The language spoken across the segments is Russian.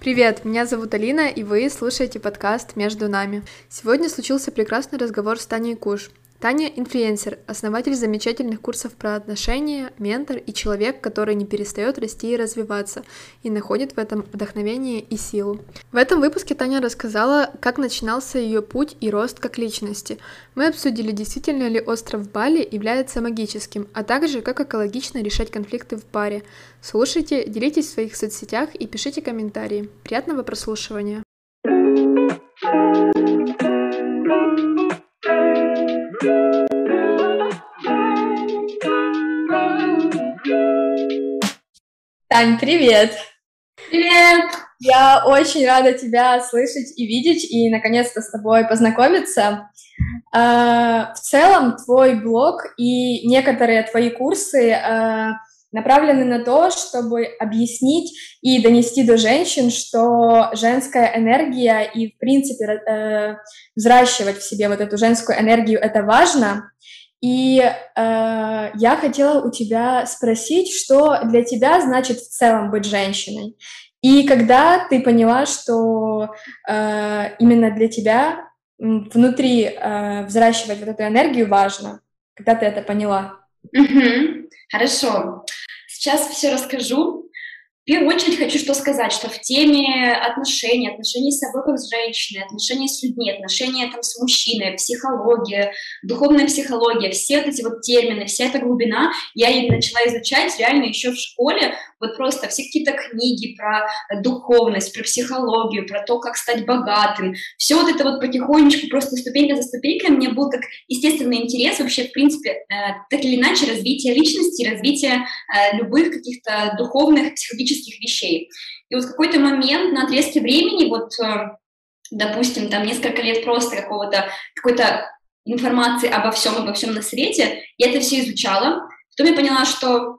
Привет, меня зовут Алина, и вы слушаете подкаст «Между нами». Сегодня случился прекрасный разговор с Таней Куш. Таня — инфлюенсер, основатель замечательных курсов про отношения, ментор и человек, который не перестает расти и развиваться, и находит в этом вдохновение и силу. В этом выпуске Таня рассказала, как начинался ее путь и рост как личности. Мы обсудили, действительно ли остров Бали является магическим, а также как экологично решать конфликты в паре. Слушайте, делитесь в своих соцсетях и пишите комментарии. Приятного прослушивания! Тань, привет! Привет! Я очень рада тебя слышать и видеть, и наконец-то с тобой познакомиться. А, в целом, твой блог и некоторые твои курсы а, направлены на то, чтобы объяснить и донести до женщин, что женская энергия и, в принципе, э, взращивать в себе вот эту женскую энергию — это важно. И э, я хотела у тебя спросить, что для тебя значит в целом быть женщиной? И когда ты поняла, что э, именно для тебя внутри э, взращивать вот эту энергию важно, когда ты это поняла? Угу. Хорошо. Сейчас все расскажу. В первую очередь хочу что сказать, что в теме отношений, отношений с собой как с женщиной, отношений с людьми, отношения там с мужчиной, психология, духовная психология, все вот эти вот термины, вся эта глубина, я и начала изучать реально еще в школе, вот просто все какие-то книги про духовность, про психологию, про то, как стать богатым, все вот это вот потихонечку, просто ступенька за ступенькой, мне был как естественный интерес вообще, в принципе, э, так или иначе, развитие личности, развитие э, любых каких-то духовных, психологических вещей. И вот в какой-то момент на отрезке времени, вот, э, допустим, там несколько лет просто какого-то, какой-то информации обо всем, обо всем на свете, я это все изучала, потом я поняла, что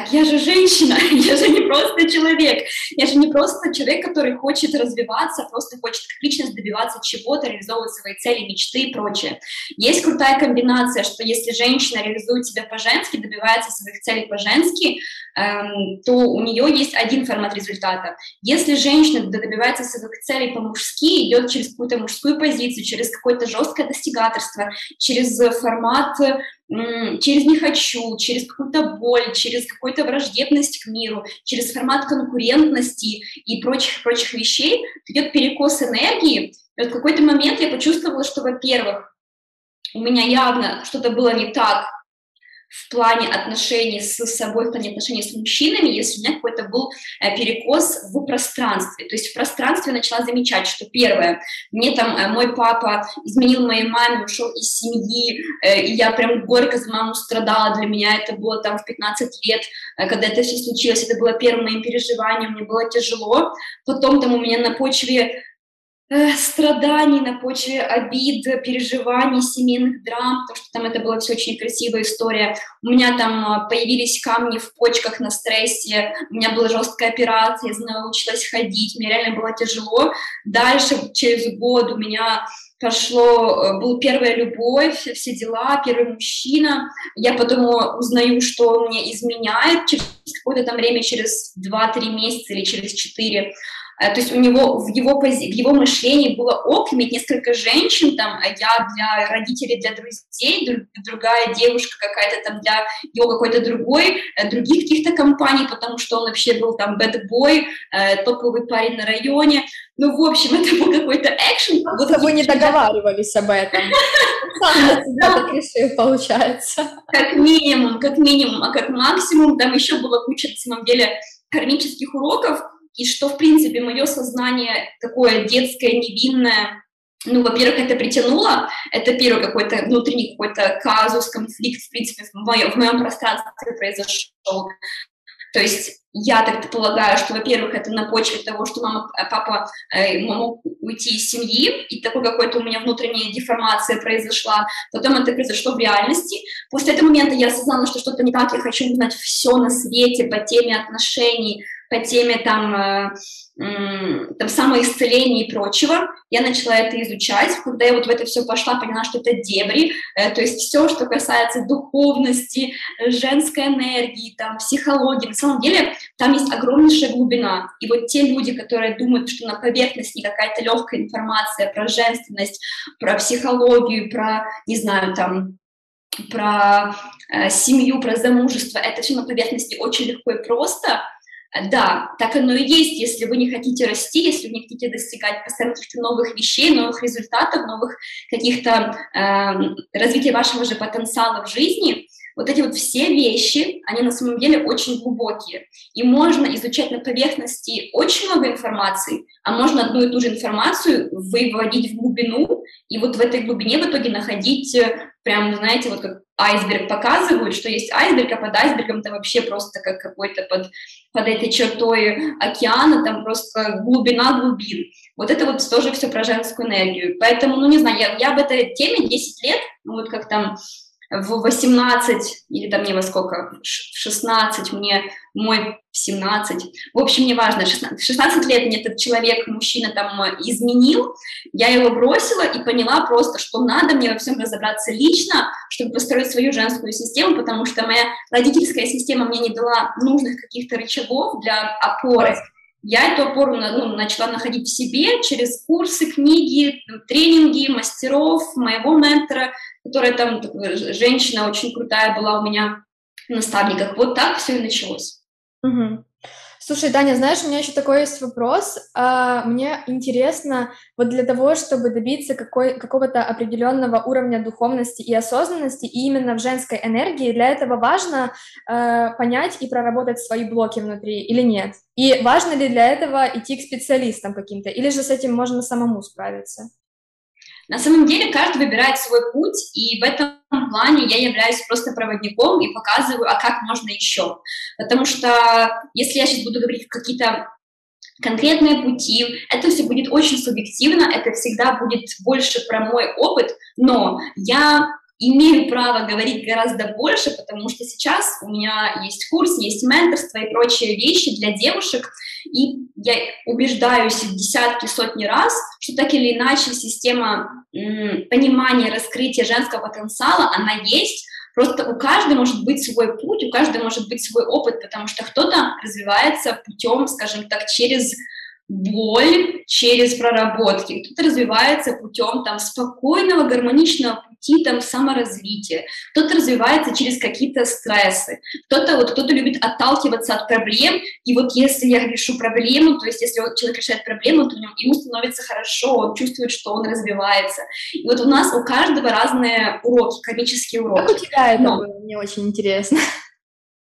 так я же женщина, я же не просто человек, я же не просто человек, который хочет развиваться, просто хочет как личность добиваться чего-то, реализовывать свои цели, мечты и прочее. Есть крутая комбинация, что если женщина реализует себя по-женски, добивается своих целей по-женски, эм, то у нее есть один формат результата. Если женщина добивается своих целей по-мужски, идет через какую-то мужскую позицию, через какое-то жесткое достигаторство, через формат через «не хочу», через какую-то боль, через какую-то враждебность к миру, через формат конкурентности и прочих-прочих вещей идет перекос энергии. И вот в какой-то момент я почувствовала, что, во-первых, у меня явно что-то было не так в плане отношений с собой, в плане отношений с мужчинами, если у меня какой-то был э, перекос в пространстве. То есть в пространстве я начала замечать, что первое, мне там э, мой папа изменил моей маме, ушел из семьи, э, и я прям горько за маму страдала. Для меня это было там в 15 лет, когда это все случилось, это было первым моим переживанием, мне было тяжело. Потом там у меня на почве страданий, на почве обид, переживаний, семейных драм, потому что там это была все очень красивая история. У меня там а, появились камни в почках на стрессе, у меня была жесткая операция, я научилась ходить, мне реально было тяжело. Дальше, через год у меня пошло, э, был первая любовь, все дела, первый мужчина. Я потом узнаю, что он мне изменяет через какое-то там время, через 2-3 месяца или через 4. Э, то есть у него в его, пози... в его мышлении было ок иметь несколько женщин, там, а я для родителей, для друзей, друг, другая девушка какая-то там для его какой-то другой, э, других каких-то компаний, потому что он вообще был там бэт-бой, э, топовый парень на районе. Ну, в общем, это был какой-то экшен. Вот вы не договаривались об этом. Сам себя так решил, получается. Как минимум, как минимум, а как максимум, там еще было куча, на самом деле, кармических уроков, и что, в принципе, мое сознание такое детское, невинное, ну, во-первых, это притянуло, это первый какой-то внутренний какой-то казус, конфликт, в принципе, в моем, в моем пространстве произошел. То есть я так полагаю, что, во-первых, это на почве того, что мама, э, папа э, мог уйти из семьи, и такой какой-то у меня внутренняя деформация произошла. Потом это произошло в реальности. После этого момента я осознала, что что-то не так, я хочу узнать все на свете по теме отношений, по теме там, э, там самоисцеления и прочего. Я начала это изучать. Когда я вот в это все пошла, поняла, что это дебри, э, то есть все, что касается духовности, женской энергии, там, психологии. На самом деле там есть огромнейшая глубина. И вот те люди, которые думают, что на поверхности какая-то легкая информация про женственность, про психологию, про, не знаю, там, про э, семью, про замужество, это все на поверхности очень легко и просто. Да, так оно и есть, если вы не хотите расти, если вы не хотите достигать постоянно каких-то новых вещей, новых результатов, новых каких-то э, развития вашего же потенциала в жизни, вот эти вот все вещи, они на самом деле очень глубокие. И можно изучать на поверхности очень много информации, а можно одну и ту же информацию выводить в глубину, и вот в этой глубине в итоге находить э, прям, знаете, вот как айсберг показывают, что есть айсберг, а под айсбергом это вообще просто как какой-то под, под этой чертой океана, там просто глубина глубин. Вот это вот тоже все про женскую энергию. Поэтому, ну не знаю, я, я об этой теме 10 лет, ну вот как там в 18 или там мне во сколько, в 16, мне мой 17, в общем, неважно, 16, 16 лет мне этот человек, мужчина там изменил, я его бросила и поняла просто, что надо мне во всем разобраться лично, чтобы построить свою женскую систему, потому что моя родительская система мне не дала нужных каких-то рычагов для опоры. Я эту опору ну, начала находить в себе через курсы, книги, тренинги мастеров, моего ментора, которая там женщина очень крутая была у меня в наставниках. Вот так все и началось. Угу. Слушай, Таня, знаешь, у меня еще такой есть вопрос. А, мне интересно, вот для того, чтобы добиться какой, какого-то определенного уровня духовности и осознанности, и именно в женской энергии, для этого важно а, понять и проработать свои блоки внутри или нет? И важно ли для этого идти к специалистам каким-то, или же с этим можно самому справиться? На самом деле каждый выбирает свой путь, и в этом плане я являюсь просто проводником и показываю, а как можно еще. Потому что если я сейчас буду говорить какие-то конкретные пути, это все будет очень субъективно, это всегда будет больше про мой опыт, но я имею право говорить гораздо больше, потому что сейчас у меня есть курс, есть менторство и прочие вещи для девушек, и я убеждаюсь десятки, сотни раз, что так или иначе система понимания, раскрытия женского потенциала, она есть, Просто у каждого может быть свой путь, у каждого может быть свой опыт, потому что кто-то развивается путем, скажем так, через боль через проработки, кто-то развивается путем там спокойного, гармоничного пути там саморазвития, кто-то развивается через какие-то стрессы, кто-то вот кто-то любит отталкиваться от проблем, и вот если я решу проблему, то есть если человек решает проблему, то ему становится хорошо, он чувствует, что он развивается. И вот у нас у каждого разные уроки, комические уроки. Как у тебя это Но... было? Мне очень интересно.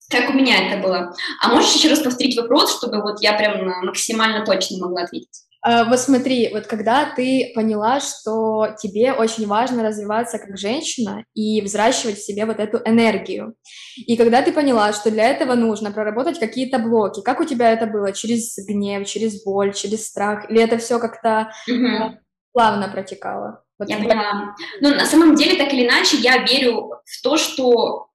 Как у меня это было. А можешь еще раз повторить вопрос, чтобы вот я прям максимально точно могла ответить? А, вот смотри, вот когда ты поняла, что тебе очень важно развиваться как женщина и взращивать в себе вот эту энергию, и когда ты поняла, что для этого нужно проработать какие-то блоки, как у тебя это было? Через гнев, через боль, через страх? Или это все как-то угу. плавно протекало? Вот я поняла. Ну, на самом деле, так или иначе, я верю в то, что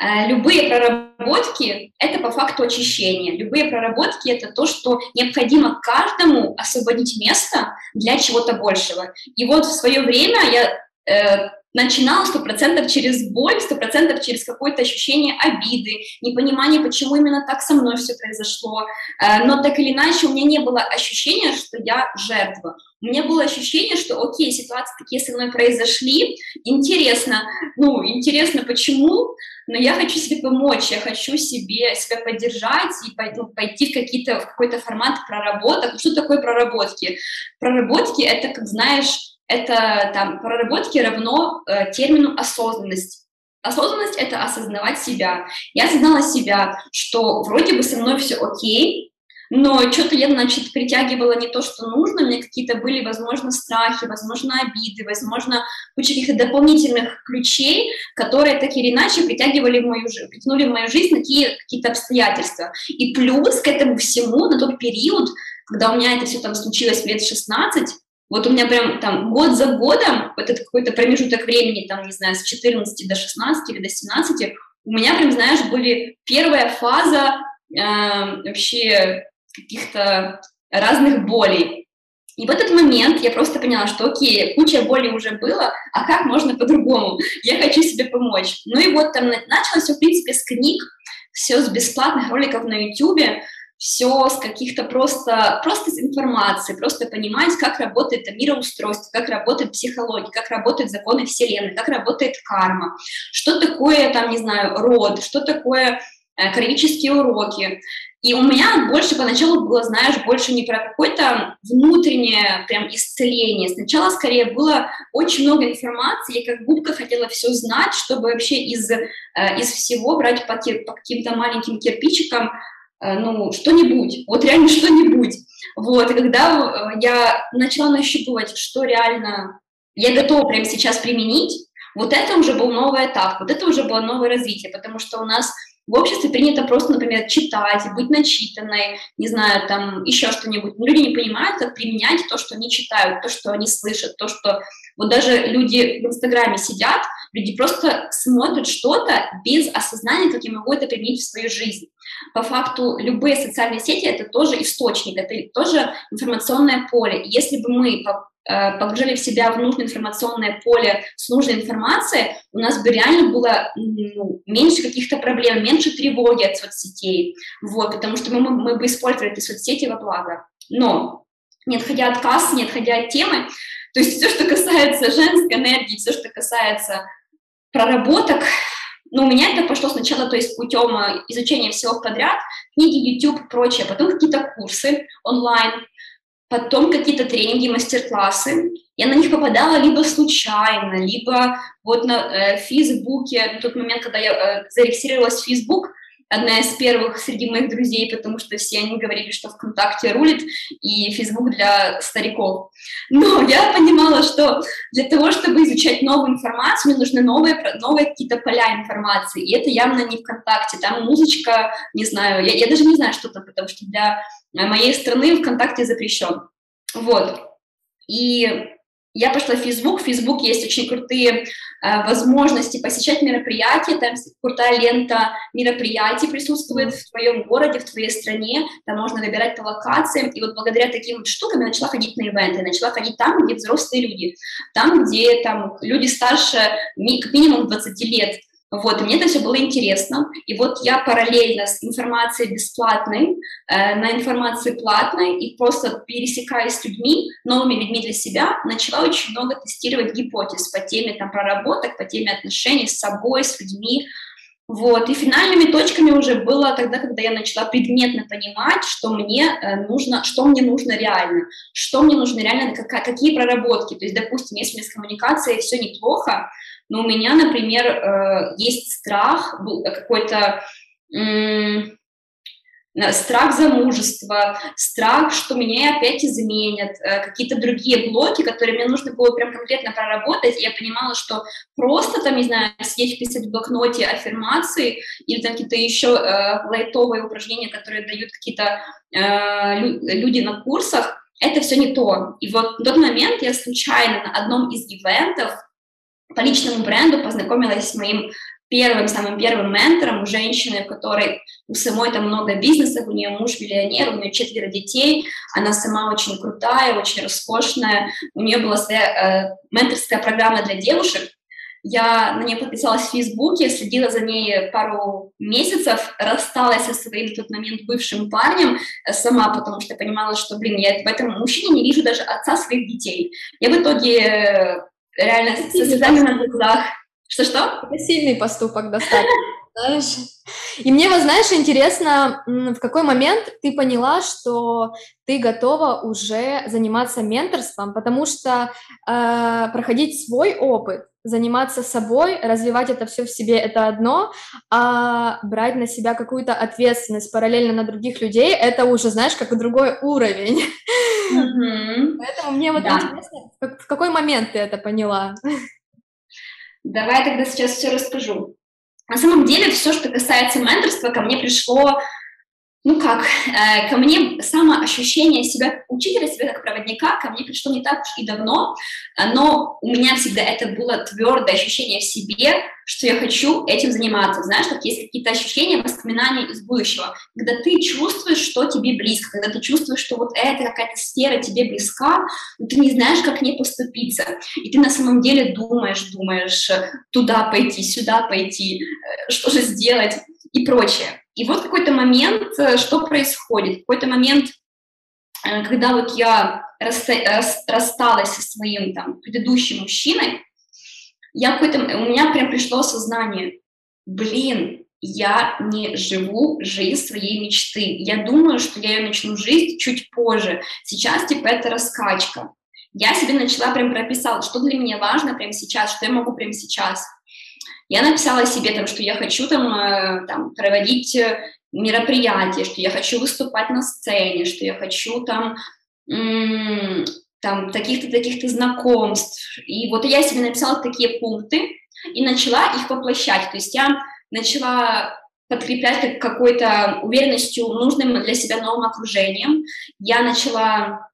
любые проработки — это по факту очищение. Любые проработки — это то, что необходимо каждому освободить место для чего-то большего. И вот в свое время я э, начинала сто процентов через боль, сто процентов через какое-то ощущение обиды, непонимание, почему именно так со мной все произошло. Э, но так или иначе у меня не было ощущения, что я жертва. У меня было ощущение, что окей, ситуации такие со мной произошли, интересно, ну, интересно, почему, но я хочу себе помочь, я хочу себе себя поддержать и ну, пойти в, какие-то, в какой-то формат проработок. Что такое проработки? Проработки — это, как знаешь, это там проработки равно э, термину осознанность. Осознанность — это осознавать себя. Я осознала себя, что вроде бы со мной все окей, но что-то я, значит, притягивала не то, что нужно, меня какие-то были, возможно, страхи, возможно, обиды, возможно, куча каких-то дополнительных ключей, которые так или иначе притягивали в мою жизнь, притянули в мою жизнь такие какие-то обстоятельства. И плюс к этому всему на тот период, когда у меня это все там случилось лет 16, вот у меня прям там год за годом, вот этот какой-то промежуток времени, там, не знаю, с 14 до 16 или до 17, у меня прям, знаешь, были первая фаза э, вообще каких-то разных болей. И в этот момент я просто поняла, что окей, куча боли уже было, а как можно по-другому? Я хочу себе помочь. Ну и вот там началось все, в принципе, с книг, все с бесплатных роликов на YouTube, все с каких-то просто, просто с информации, просто понимать, как работает мироустройство, как работает психология, как работают законы Вселенной, как работает карма, что такое, там, не знаю, род, что такое э, кармические уроки. И у меня больше поначалу было, знаешь, больше не про какое-то внутреннее прям исцеление. Сначала скорее было очень много информации, я как губка хотела все знать, чтобы вообще из, э, из всего брать по, по каким-то маленьким кирпичикам Э, ну, что-нибудь, вот реально что-нибудь. Вот, и когда я начала нащупывать, что реально я готова прямо сейчас применить, вот это уже был новый этап, вот это уже было новое развитие, потому что у нас в обществе принято просто, например, читать, быть начитанной, не знаю, там еще что-нибудь. Но люди не понимают, как применять то, что они читают, то, что они слышат, то, что... Вот даже люди в Инстаграме сидят, люди просто смотрят что-то без осознания, как я могу это применить в свою жизнь. По факту любые социальные сети — это тоже источник, это тоже информационное поле. если бы мы погружали в себя в нужное информационное поле с нужной информацией, у нас бы реально было ну, меньше каких-то проблем, меньше тревоги от соцсетей, вот, потому что мы, мы бы использовали эти соцсети во благо. Но, не отходя от кассы, не отходя от темы, то есть все, что касается женской энергии, все, что касается проработок, ну, у меня это пошло сначала, то есть путем э, изучения всего подряд, книги, YouTube, прочее, потом какие-то курсы онлайн, потом какие-то тренинги, мастер-классы. Я на них попадала либо случайно, либо вот на э, Фейсбуке, на тот момент, когда я э, зарегистрировалась в Фейсбук, одна из первых среди моих друзей, потому что все они говорили, что ВКонтакте рулит, и Фейсбук для стариков. Но я понимала, что для того, чтобы изучать новую информацию, мне нужны новые, новые какие-то поля информации, и это явно не ВКонтакте, там музычка, не знаю, я, я даже не знаю, что там, потому что для моей страны ВКонтакте запрещен. Вот. И я пошла в Facebook, в Facebook есть очень крутые э, возможности посещать мероприятия, там крутая лента мероприятий присутствует в твоем городе, в твоей стране, там можно выбирать по локациям, и вот благодаря таким вот штукам я начала ходить на ивенты, начала ходить там, где взрослые люди, там, где там люди старше как минимум 20 лет, вот, и мне это все было интересно. И вот я параллельно с информацией бесплатной э, на информации платной и просто пересекаясь с людьми, новыми людьми для себя, начала очень много тестировать гипотез по теме там, проработок, по теме отношений с собой, с людьми. Вот, и финальными точками уже было тогда, когда я начала предметно понимать, что мне э, нужно, что мне нужно реально, что мне нужно реально, как, какие проработки. То есть, допустим, если у меня с коммуникацией все неплохо, но у меня, например, э, есть страх, какой-то страх замужества, страх, что меня опять изменят, э, какие-то другие блоки, которые мне нужно было прям конкретно проработать, я понимала, что просто там, не знаю, сидеть писать в блокноте аффирмации или там какие-то еще э, лайтовые упражнения, которые дают какие-то э, люди на курсах, это все не то. И вот в тот момент я случайно на одном из ивентов по личному бренду познакомилась с моим первым, самым первым ментором, женщиной, у которой у самой там много бизнесов, у нее муж миллионер, у нее четверо детей, она сама очень крутая, очень роскошная, у нее была своя э, менторская программа для девушек, я на нее подписалась в Фейсбуке, следила за ней пару месяцев, рассталась со своим в тот момент бывшим парнем э, сама, потому что понимала, что, блин, я в этом мужчине не вижу даже отца своих детей. Я в итоге э, реально со слезами на глазах. Что-что? Это сильный поступок достаточно, знаешь. И мне, вот, знаешь, интересно, в какой момент ты поняла, что ты готова уже заниматься менторством, потому что э, проходить свой опыт, заниматься собой, развивать это все в себе — это одно, а брать на себя какую-то ответственность параллельно на других людей — это уже, знаешь, как другой уровень. Mm-hmm. Поэтому мне вот да. интересно, в какой момент ты это поняла? Давай тогда сейчас все расскажу. На самом деле, все, что касается менторства, ко мне пришло ну как, э, ко мне самоощущение себя учителя, себя как проводника, ко мне пришло не так уж и давно, но у меня всегда это было твердое ощущение в себе, что я хочу этим заниматься. Знаешь, как есть какие-то ощущения, воспоминания из будущего, когда ты чувствуешь, что тебе близко, когда ты чувствуешь, что вот эта какая-то сфера тебе близка, но ты не знаешь, как к ней поступиться. И ты на самом деле думаешь, думаешь, туда пойти, сюда пойти, э, что же сделать и прочее. И вот какой-то момент, э, что происходит? Какой-то момент, э, когда вот я рассталась со своим там предыдущим мужчиной, я какой-то, у меня прям пришло осознание, блин, я не живу жизнь своей мечты. Я думаю, что я ее начну жить чуть позже. Сейчас, типа, это раскачка. Я себе начала прям прописала, что для меня важно прямо сейчас, что я могу прямо сейчас. Я написала себе, там, что я хочу там, э, там, проводить э, мероприятия, что я хочу выступать на сцене, что я хочу там, там таких-то, таких-то знакомств. И вот я себе написала такие пункты и начала их воплощать. То есть я начала подкреплять какой-то уверенностью нужным для себя новым окружением. Я начала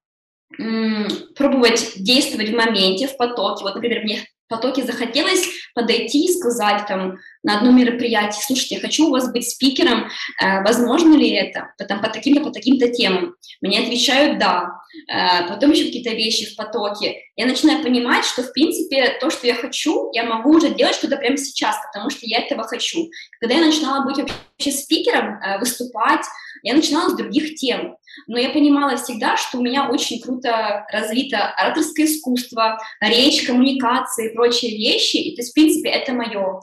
пробовать действовать в моменте, в потоке. Вот, например, мне потоке захотелось подойти и сказать там на одном мероприятии, слушайте, я хочу у вас быть спикером, э, возможно ли это, потом, по таким-то, по таким-то темам. Мне отвечают «да». Э, потом еще какие-то вещи в потоке. Я начинаю понимать, что, в принципе, то, что я хочу, я могу уже делать что-то прямо сейчас, потому что я этого хочу. Когда я начинала быть вообще спикером, э, выступать, я начинала с других тем. Но я понимала всегда, что у меня очень круто развито ораторское искусство, речь, коммуникация и прочие вещи. И, то есть, в принципе, это мое.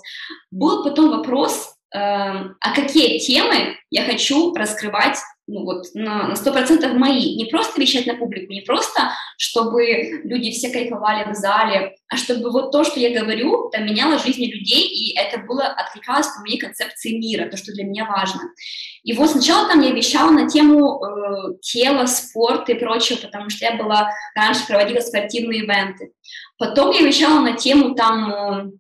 Был потом вопрос, э, а какие темы я хочу раскрывать ну вот, на, на 100% мои. Не просто вещать на публику, не просто, чтобы люди все кайфовали в зале, а чтобы вот то, что я говорю, там, меняло жизни людей, и это было, откликалось по моей концепции мира, то, что для меня важно. И вот сначала там я вещала на тему э, тела, спорта и прочего, потому что я была, раньше проводила спортивные ивенты. Потом я вещала на тему там...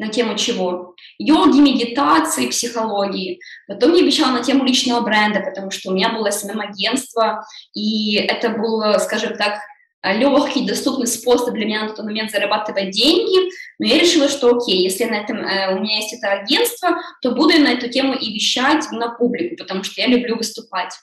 На тему чего? Йоги, медитации, психологии. Потом я обещала на тему личного бренда, потому что у меня было СММ-агентство, и это было, скажем так, легкий, доступный способ для меня на тот момент зарабатывать деньги, но я решила, что окей, если на этом, э, у меня есть это агентство, то буду на эту тему и вещать на публику, потому что я люблю выступать.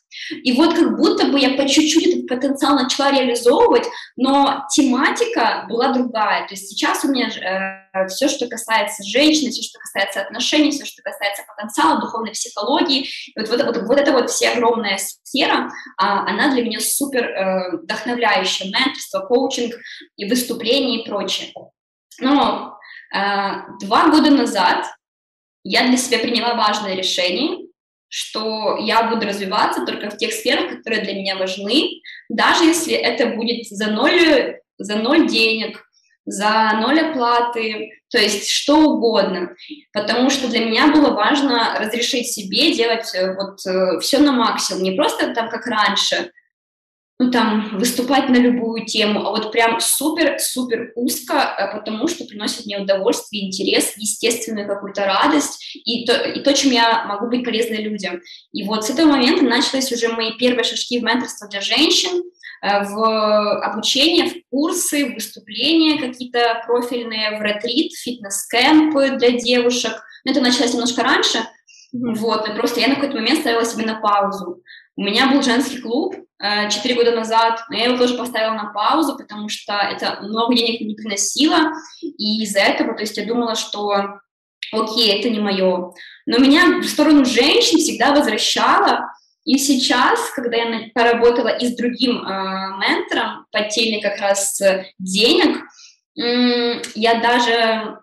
И вот как будто бы я по чуть-чуть этот потенциал начала реализовывать, но тематика была другая. То есть сейчас у меня э, все, что касается женщины, все, что касается отношений, все, что касается потенциала, духовной психологии, вот, вот, вот, вот эта вот вся огромная сфера, а, она для меня супер э, вдохновляющая, менторство, коучинг и выступления и прочее. Но э, два года назад я для себя приняла важное решение, что я буду развиваться только в тех сферах, которые для меня важны, даже если это будет за ноль, за ноль денег, за ноль оплаты, то есть что угодно, потому что для меня было важно разрешить себе делать э, вот э, все на максимум, не просто там как раньше, ну, там, выступать на любую тему, а вот прям супер-супер узко, э, потому что приносит мне удовольствие, интерес, естественную какую-то радость и то, и то, чем я могу быть полезной людям. И вот с этого момента начались уже мои первые шажки в менторство для женщин, э, в обучение, в курсы, в выступления какие-то профильные, в ретрит, фитнес-кэмпы для девушек. Но это началось немножко раньше, mm-hmm. вот, и просто я на какой-то момент ставила себе на паузу. У меня был женский клуб, Э, четыре года назад, но я его тоже поставила на паузу, потому что это много денег не приносило, и из-за этого, то есть я думала, что окей, это не мое. Но меня в сторону женщин всегда возвращало, и сейчас, когда я поработала и с другим э, ментором по теме как раз денег, э, я даже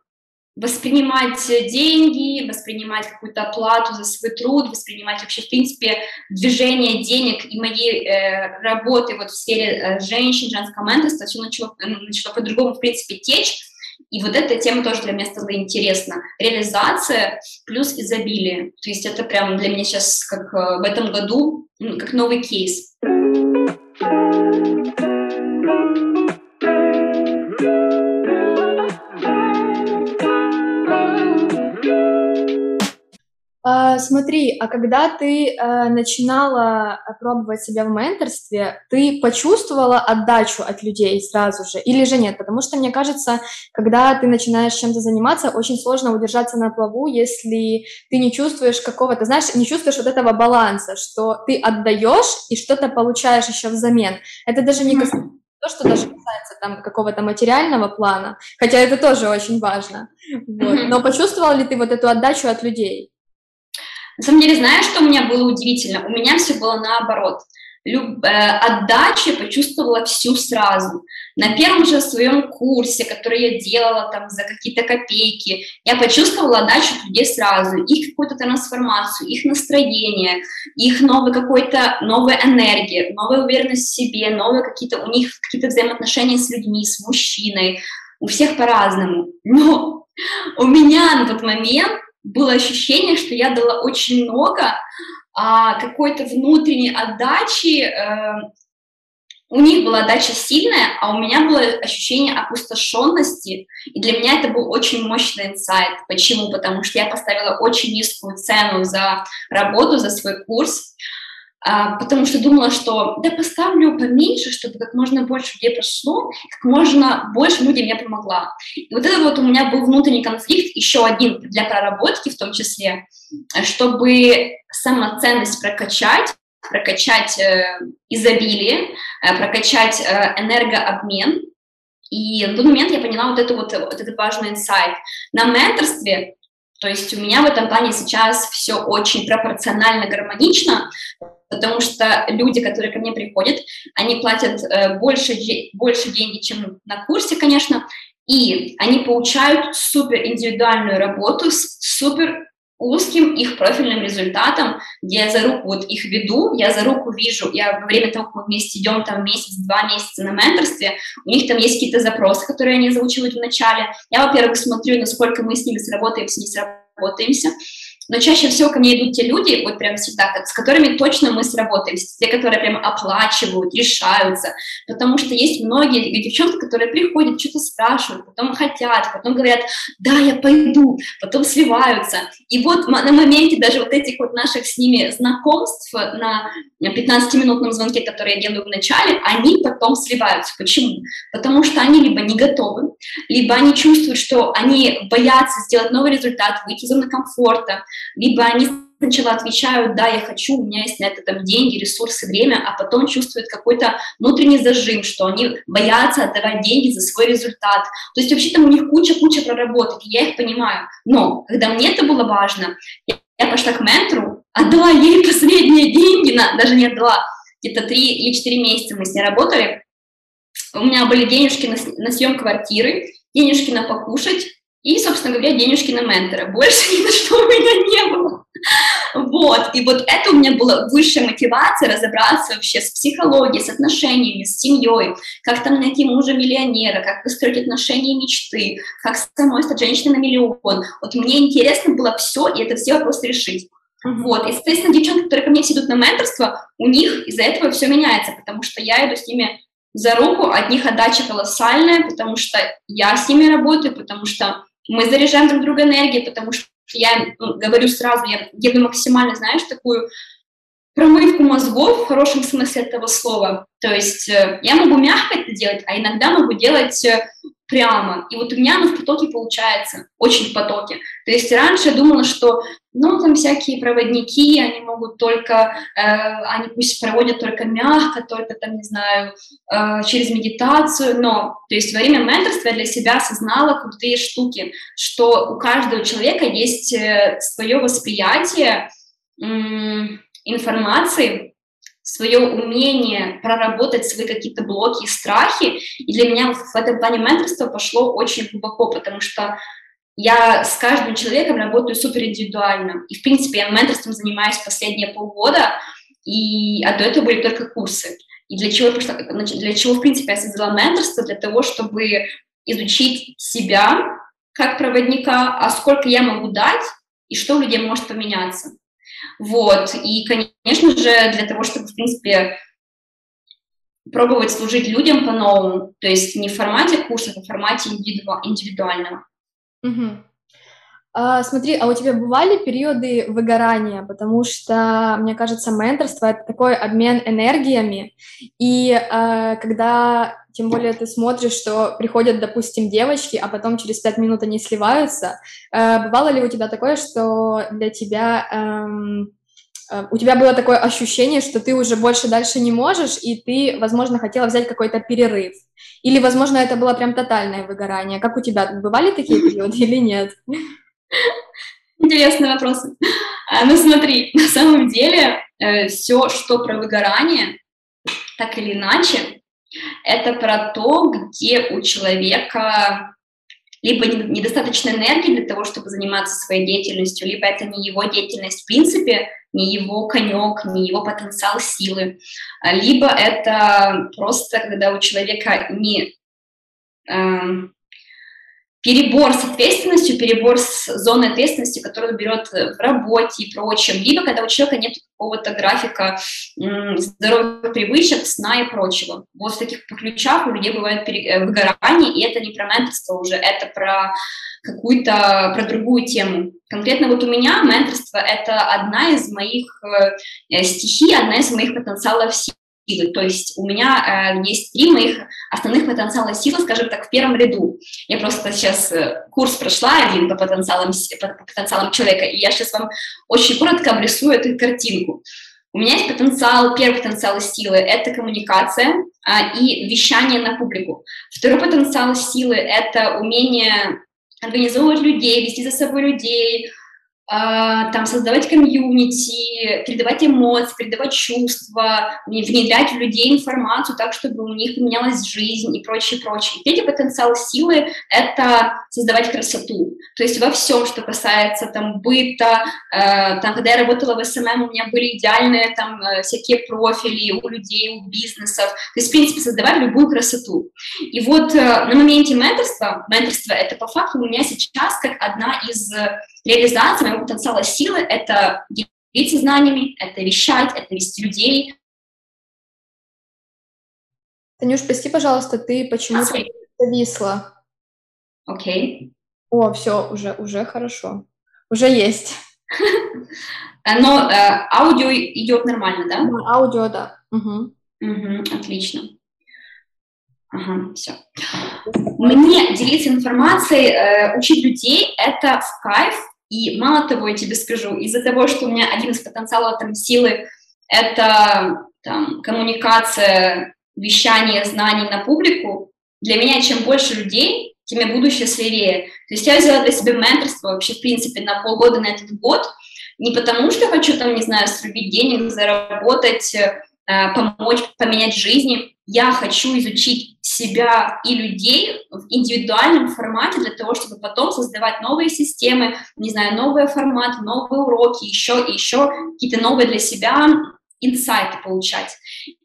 воспринимать деньги, воспринимать какую-то оплату за свой труд, воспринимать вообще, в принципе, движение денег и моей э, работы вот в сфере э, женщин, женского менторства, все начало, э, начало по-другому, в принципе, течь. И вот эта тема тоже для меня стала интересна. Реализация плюс изобилие. То есть это прям для меня сейчас, как э, в этом году, как новый кейс. А, смотри, а когда ты а, начинала пробовать себя в менторстве, ты почувствовала отдачу от людей сразу же или же нет? Потому что мне кажется, когда ты начинаешь чем-то заниматься, очень сложно удержаться на плаву, если ты не чувствуешь какого-то, знаешь, не чувствуешь вот этого баланса, что ты отдаешь и что-то получаешь еще взамен. Это даже не касается то, что даже касается там какого-то материального плана, хотя это тоже очень важно. Вот. Но почувствовал ли ты вот эту отдачу от людей? На самом деле, знаешь, что у меня было удивительно? У меня все было наоборот. Люб, э, отдачи почувствовала всю сразу. На первом же своем курсе, который я делала там за какие-то копейки, я почувствовала отдачу людей сразу, их какую-то трансформацию, их настроение, их новый какой-то, новая энергия, новая уверенность в себе, новые какие-то, у них какие-то взаимоотношения с людьми, с мужчиной, у всех по-разному. Но у меня на тот момент было ощущение, что я дала очень много а, какой-то внутренней отдачи. Э, у них была отдача сильная, а у меня было ощущение опустошенности, и для меня это был очень мощный инсайт. Почему? Потому что я поставила очень низкую цену за работу, за свой курс, потому что думала, что да поставлю поменьше, чтобы как можно больше людей прошло, как можно больше людям я помогла. И вот это вот у меня был внутренний конфликт, еще один для проработки в том числе, чтобы самоценность прокачать, прокачать э, изобилие, э, прокачать э, энергообмен. И в тот момент я поняла вот, это вот, вот этот важный инсайт. На менторстве то есть у меня в этом плане сейчас все очень пропорционально гармонично, потому что люди, которые ко мне приходят, они платят э, больше, больше денег, чем на курсе, конечно, и они получают супер индивидуальную работу с супер узким их профильным результатом, где я за руку вот их веду, я за руку вижу, я во время того, как мы вместе идем там месяц-два месяца на менторстве, у них там есть какие-то запросы, которые они заучивают в начале. Я, во-первых, смотрю, насколько мы с ними сработаемся, не сработаемся, но чаще всего ко мне идут те люди, вот прям всегда, с которыми точно мы сработаемся, те, которые прям оплачивают, решаются, потому что есть многие девчонки, которые приходят, что-то спрашивают, потом хотят, потом говорят, да, я пойду, потом сливаются. И вот на моменте даже вот этих вот наших с ними знакомств на 15-минутном звонке, который я делаю в начале, они потом сливаются. Почему? Потому что они либо не готовы, либо они чувствуют, что они боятся сделать новый результат, выйти из зоны комфорта, либо они сначала отвечают, да, я хочу, у меня есть на это там деньги, ресурсы, время, а потом чувствуют какой-то внутренний зажим, что они боятся отдавать деньги за свой результат. То есть вообще там у них куча-куча проработок, я их понимаю. Но когда мне это было важно, я, пошла к ментору, отдала ей последние деньги, на, даже не отдала, где-то три или четыре месяца мы с ней работали, у меня были денежки на, на съем квартиры, денежки на покушать, и, собственно говоря, денежки на ментора. Больше ни на что у меня не было. Вот, и вот это у меня была высшая мотивация разобраться вообще с психологией, с отношениями, с семьей, как там найти мужа-миллионера, как построить отношения мечты, как самой стать женщиной на миллион. Вот мне интересно было все, и это все вопросы решить. Вот, и, соответственно, девчонки, которые ко мне все идут на менторство, у них из-за этого все меняется, потому что я иду с ними за руку, от них отдача колоссальная, потому что я с ними работаю, потому что мы заряжаем друг друга энергией, потому что я ну, говорю сразу, я делаю максимально, знаешь, такую промывку мозгов в хорошем смысле этого слова. То есть э, я могу мягко это делать, а иногда могу делать э, прямо. И вот у меня оно в потоке получается, очень в потоке. То есть раньше я думала, что ну, там всякие проводники, они могут только, э, они пусть проводят только мягко, только там, не знаю, э, через медитацию, но, то есть во время менторства я для себя осознала крутые штуки, что у каждого человека есть э, свое восприятие э, информации, свое умение проработать свои какие-то блоки и страхи. И для меня в этом плане менторство пошло очень глубоко, потому что я с каждым человеком работаю супер индивидуально. И, в принципе, я менторством занимаюсь последние полгода, и, а до этого были только курсы. И для чего, для чего, в принципе, я создала менторство? Для того, чтобы изучить себя как проводника, а сколько я могу дать, и что у людей может поменяться. Вот, и, конечно же, для того, чтобы, в принципе, пробовать служить людям по-новому, то есть не в формате курсов, а в формате индивиду- индивидуального. Угу. А, смотри, а у тебя бывали периоды выгорания? Потому что, мне кажется, менторство — это такой обмен энергиями, и а, когда, тем более, ты смотришь, что приходят, допустим, девочки, а потом через пять минут они сливаются, а, бывало ли у тебя такое, что для тебя... Эм, э, у тебя было такое ощущение, что ты уже больше дальше не можешь, и ты, возможно, хотела взять какой-то перерыв. Или, возможно, это было прям тотальное выгорание. Как у тебя? Бывали такие периоды или нет? Интересный вопрос. А, ну смотри, на самом деле э, все, что про выгорание, так или иначе, это про то, где у человека либо недостаточно энергии для того, чтобы заниматься своей деятельностью, либо это не его деятельность в принципе, не его конек, не его потенциал силы, а, либо это просто когда у человека не эм, перебор с ответственностью, перебор с зоной ответственности, которую он берет э, в работе и прочем, либо когда у человека нет какого-то графика здоровых привычек, сна и прочего. Вот в таких ключах у людей бывает э, выгорание, и это не про менторство уже, это про какую-то, про другую тему. Конкретно вот у меня менторство — это одна из моих э, стихий, одна из моих потенциалов силы. То есть у меня э, есть три моих основных потенциала силы, скажем так, в первом ряду. Я просто сейчас э, курс прошла один по потенциалам, по, по потенциалам человека, и я сейчас вам очень коротко обрисую эту картинку. У меня есть потенциал, первый потенциал силы – это коммуникация а, и вещание на публику. Второй потенциал силы – это умение организовывать людей, вести за собой людей, там создавать комьюнити, передавать эмоции, передавать чувства, внедрять в людей информацию так, чтобы у них поменялась жизнь и прочее, прочее. Третий потенциал силы — это создавать красоту. То есть во всем, что касается там быта, э, там, когда я работала в SMM, у меня были идеальные там э, всякие профили у людей, у бизнесов. То есть, в принципе, создавать любую красоту. И вот э, на моменте менторства, менторство — это по факту у меня сейчас как одна из реализация моего потенциала силы — это делиться знаниями, это вещать, это вести людей. Танюш, прости, пожалуйста, ты почему-то а, зависла. Окей. Okay. О, все, уже, уже хорошо. Уже есть. Но э, аудио идет нормально, да? Да, аудио, да. Угу. Угу, отлично. Ага, все. Мне делиться информацией, э, учить людей — это в кайф, и мало того, я тебе скажу, из-за того, что у меня один из потенциалов там, силы — это там, коммуникация, вещание знаний на публику, для меня чем больше людей, тем я буду счастливее. То есть я взяла для себя менторство вообще, в принципе, на полгода на этот год, не потому что хочу там, не знаю, срубить денег, заработать, э, помочь, поменять жизни, я хочу изучить себя и людей в индивидуальном формате для того, чтобы потом создавать новые системы, не знаю, новые форматы, новые уроки, еще и еще какие-то новые для себя инсайты получать.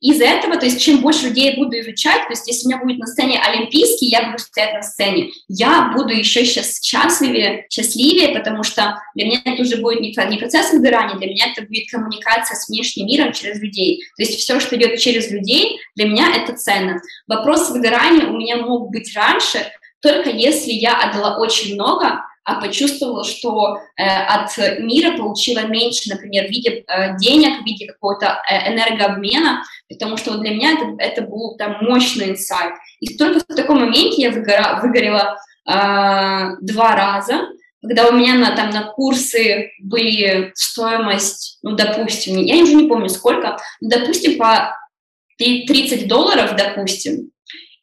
Из-за этого, то есть чем больше людей я буду изучать, то есть если у меня будет на сцене олимпийский, я буду стоять на сцене, я буду еще сейчас счастливее, счастливее, потому что для меня это уже будет не, не процесс выгорания, для меня это будет коммуникация с внешним миром через людей. То есть все, что идет через людей, для меня это ценно. Вопрос выгорания у меня мог быть раньше, только если я отдала очень много, а почувствовала, что э, от мира получила меньше, например, в виде э, денег, в виде какого-то э, энергообмена, потому что вот для меня это, это был там мощный инсайт. И только в таком моменте я выгора, выгорела э, два раза, когда у меня на, там, на курсы были стоимость, ну, допустим, я уже не помню сколько, но, допустим, по 30 долларов, допустим,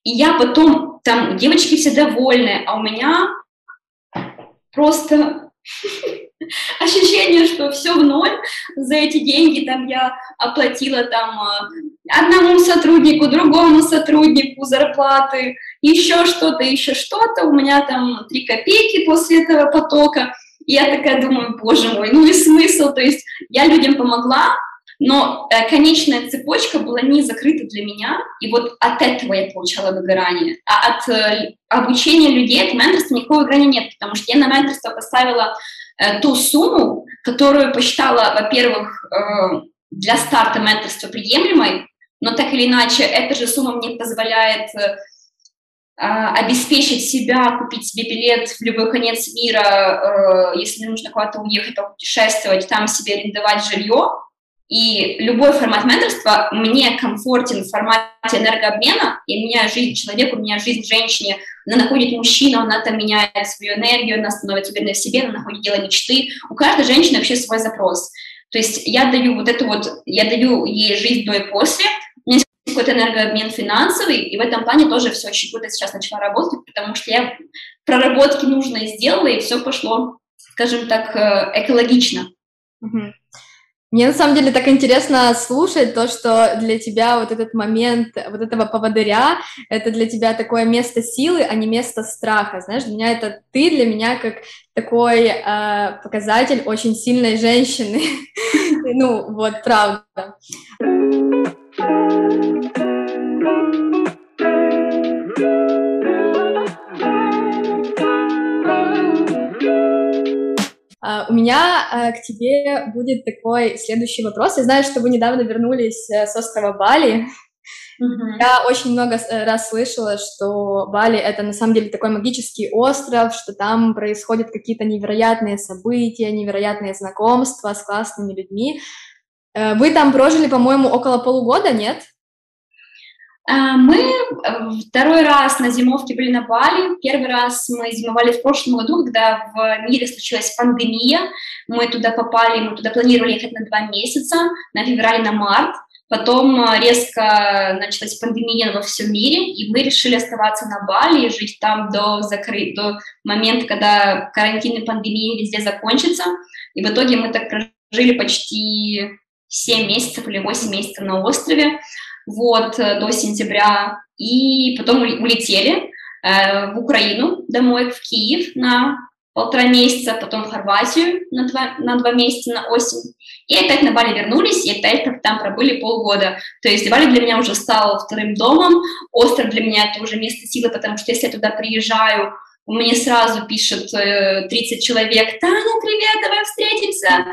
и я потом, там, девочки все довольны, а у меня просто ощущение, что все в ноль, за эти деньги там я оплатила там а, одному сотруднику, другому сотруднику зарплаты, еще что-то, еще что-то, у меня там три копейки после этого потока, я такая думаю, боже мой, ну и смысл, то есть я людям помогла, но э, конечная цепочка была не закрыта для меня, и вот от этого я получала выгорание. А от э, обучения людей, от менторства никакого выгорания нет, потому что я на менторство поставила э, ту сумму, которую посчитала, во-первых, э, для старта менторства приемлемой, но так или иначе, эта же сумма мне позволяет э, обеспечить себя, купить себе билет в любой конец мира, э, если нужно куда-то уехать, путешествовать, там себе арендовать жилье. И любой формат менторства мне комфортен в формате энергообмена. Я меняю жизнь человеку, меняю жизнь женщине. Она находит мужчину, она там меняет свою энергию, она становится уверенной в себе, она находит дело мечты. У каждой женщины вообще свой запрос. То есть я даю вот это вот, я даю ей жизнь до и после, у меня есть какой-то энергообмен финансовый, и в этом плане тоже все очень круто сейчас начала работать, потому что я проработки нужные сделала, и все пошло, скажем так, э, экологично. Мне на самом деле так интересно слушать то, что для тебя вот этот момент вот этого поводыря, это для тебя такое место силы, а не место страха. Знаешь, для меня это ты, для меня как такой э, показатель очень сильной женщины. ну, вот, правда. У меня uh, к тебе будет такой следующий вопрос. Я знаю, что вы недавно вернулись uh, с острова Бали. Mm-hmm. Я очень много э, раз слышала, что Бали это на самом деле такой магический остров, что там происходят какие-то невероятные события, невероятные знакомства с классными людьми. Э, вы там прожили, по-моему, около полугода, нет? А, мы э, второй раз на зимовке были на Бали. Первый раз мы зимовали в прошлом году, когда в мире случилась пандемия. Мы туда попали, мы туда планировали ехать на два месяца, на февраль, на март. Потом э, резко началась пандемия во всем мире, и мы решили оставаться на Бали и жить там до, закры... до момента, когда карантин и пандемия везде закончится. И в итоге мы так прожили почти 7 месяцев или 8 месяцев на острове вот, э, до сентября, и потом улетели э, в Украину домой, в Киев на полтора месяца, потом в Хорватию на два, на два месяца на осень, и опять на Бали вернулись, и опять там пробыли полгода. То есть Бали для меня уже стал вторым домом, остров для меня это уже место силы, потому что если я туда приезжаю, мне сразу пишет 30 э, человек, Таня, привет, давай встретимся.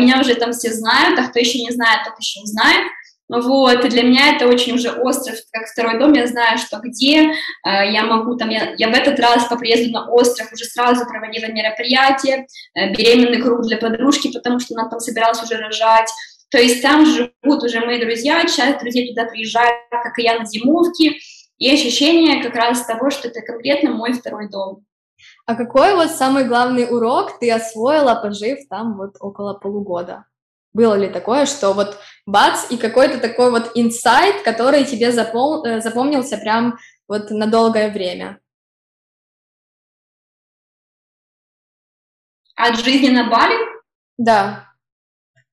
Меня уже там все знают, а кто еще не знает, тот еще узнает. Вот, и для меня это очень уже остров, как второй дом, я знаю, что где э, я могу там, я, я в этот раз по приезду на остров уже сразу проводила мероприятие, э, беременный круг для подружки, потому что она там собиралась уже рожать, то есть там живут уже мои друзья, часть друзей туда приезжают, как и я, на зимовки, и ощущение как раз того, что это конкретно мой второй дом. А какой вот самый главный урок ты освоила, пожив там вот около полугода? Было ли такое, что вот бац, и какой-то такой вот инсайт, который тебе запом... Э, запомнился прям вот на долгое время? От жизни на Бали? Да.